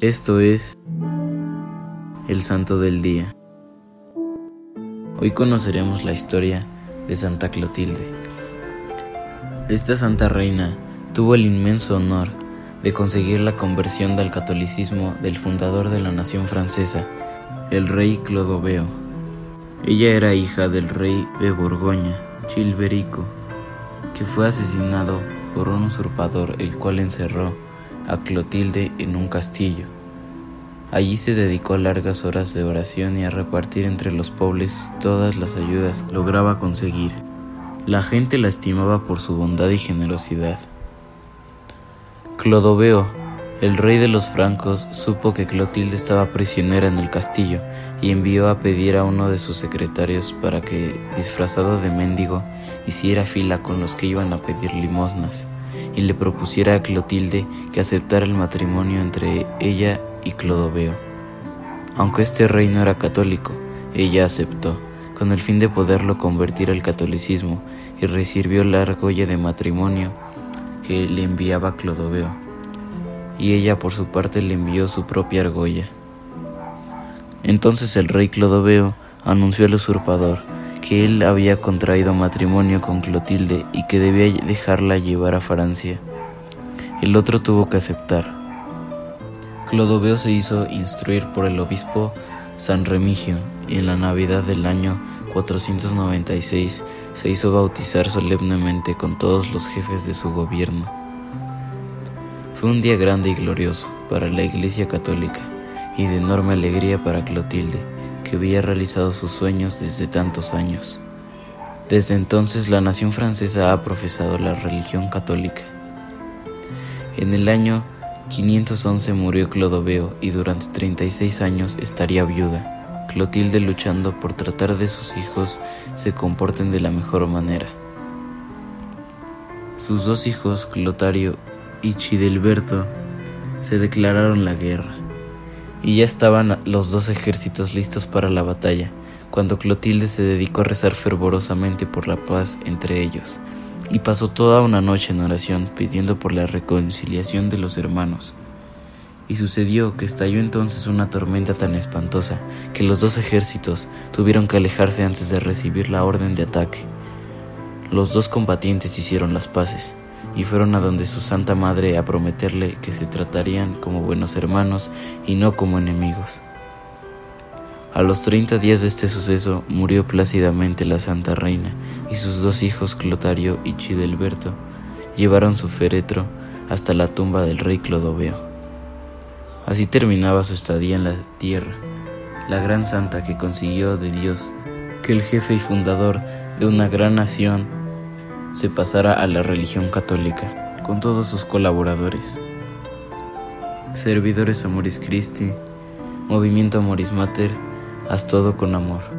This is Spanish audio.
Esto es el Santo del Día. Hoy conoceremos la historia de Santa Clotilde. Esta santa reina tuvo el inmenso honor de conseguir la conversión del catolicismo del fundador de la nación francesa, el rey Clodoveo. Ella era hija del rey de Borgoña, Chilberico, que fue asesinado por un usurpador el cual encerró a Clotilde en un castillo. Allí se dedicó largas horas de oración y a repartir entre los pobres todas las ayudas que lograba conseguir. La gente la estimaba por su bondad y generosidad. Clodoveo, el rey de los francos, supo que Clotilde estaba prisionera en el castillo y envió a pedir a uno de sus secretarios para que, disfrazado de mendigo, hiciera fila con los que iban a pedir limosnas y le propusiera a Clotilde que aceptara el matrimonio entre ella y Clodoveo. Aunque este rey no era católico, ella aceptó, con el fin de poderlo convertir al catolicismo, y recibió la argolla de matrimonio que le enviaba Clodoveo, y ella por su parte le envió su propia argolla. Entonces el rey Clodoveo anunció al usurpador que él había contraído matrimonio con Clotilde y que debía dejarla llevar a Francia. El otro tuvo que aceptar. Clodoveo se hizo instruir por el obispo San Remigio y en la Navidad del año 496 se hizo bautizar solemnemente con todos los jefes de su gobierno. Fue un día grande y glorioso para la Iglesia Católica y de enorme alegría para Clotilde, que había realizado sus sueños desde tantos años. Desde entonces la nación francesa ha profesado la religión católica. En el año 511 murió Clodoveo y durante 36 años estaría viuda, Clotilde luchando por tratar de sus hijos se comporten de la mejor manera. Sus dos hijos, Clotario y Chidelberto, se declararon la guerra y ya estaban los dos ejércitos listos para la batalla, cuando Clotilde se dedicó a rezar fervorosamente por la paz entre ellos, y pasó toda una noche en oración pidiendo por la reconciliación de los hermanos. Y sucedió que estalló entonces una tormenta tan espantosa que los dos ejércitos tuvieron que alejarse antes de recibir la orden de ataque. Los dos combatientes hicieron las paces, y fueron a donde su Santa Madre a prometerle que se tratarían como buenos hermanos y no como enemigos. A los treinta días de este suceso murió plácidamente la Santa Reina y sus dos hijos Clotario y Chidelberto llevaron su féretro hasta la tumba del rey Clodoveo. Así terminaba su estadía en la tierra, la gran santa que consiguió de Dios que el jefe y fundador de una gran nación se pasara a la religión católica, con todos sus colaboradores. Servidores Amoris Christi, Movimiento Amoris Mater, haz todo con amor.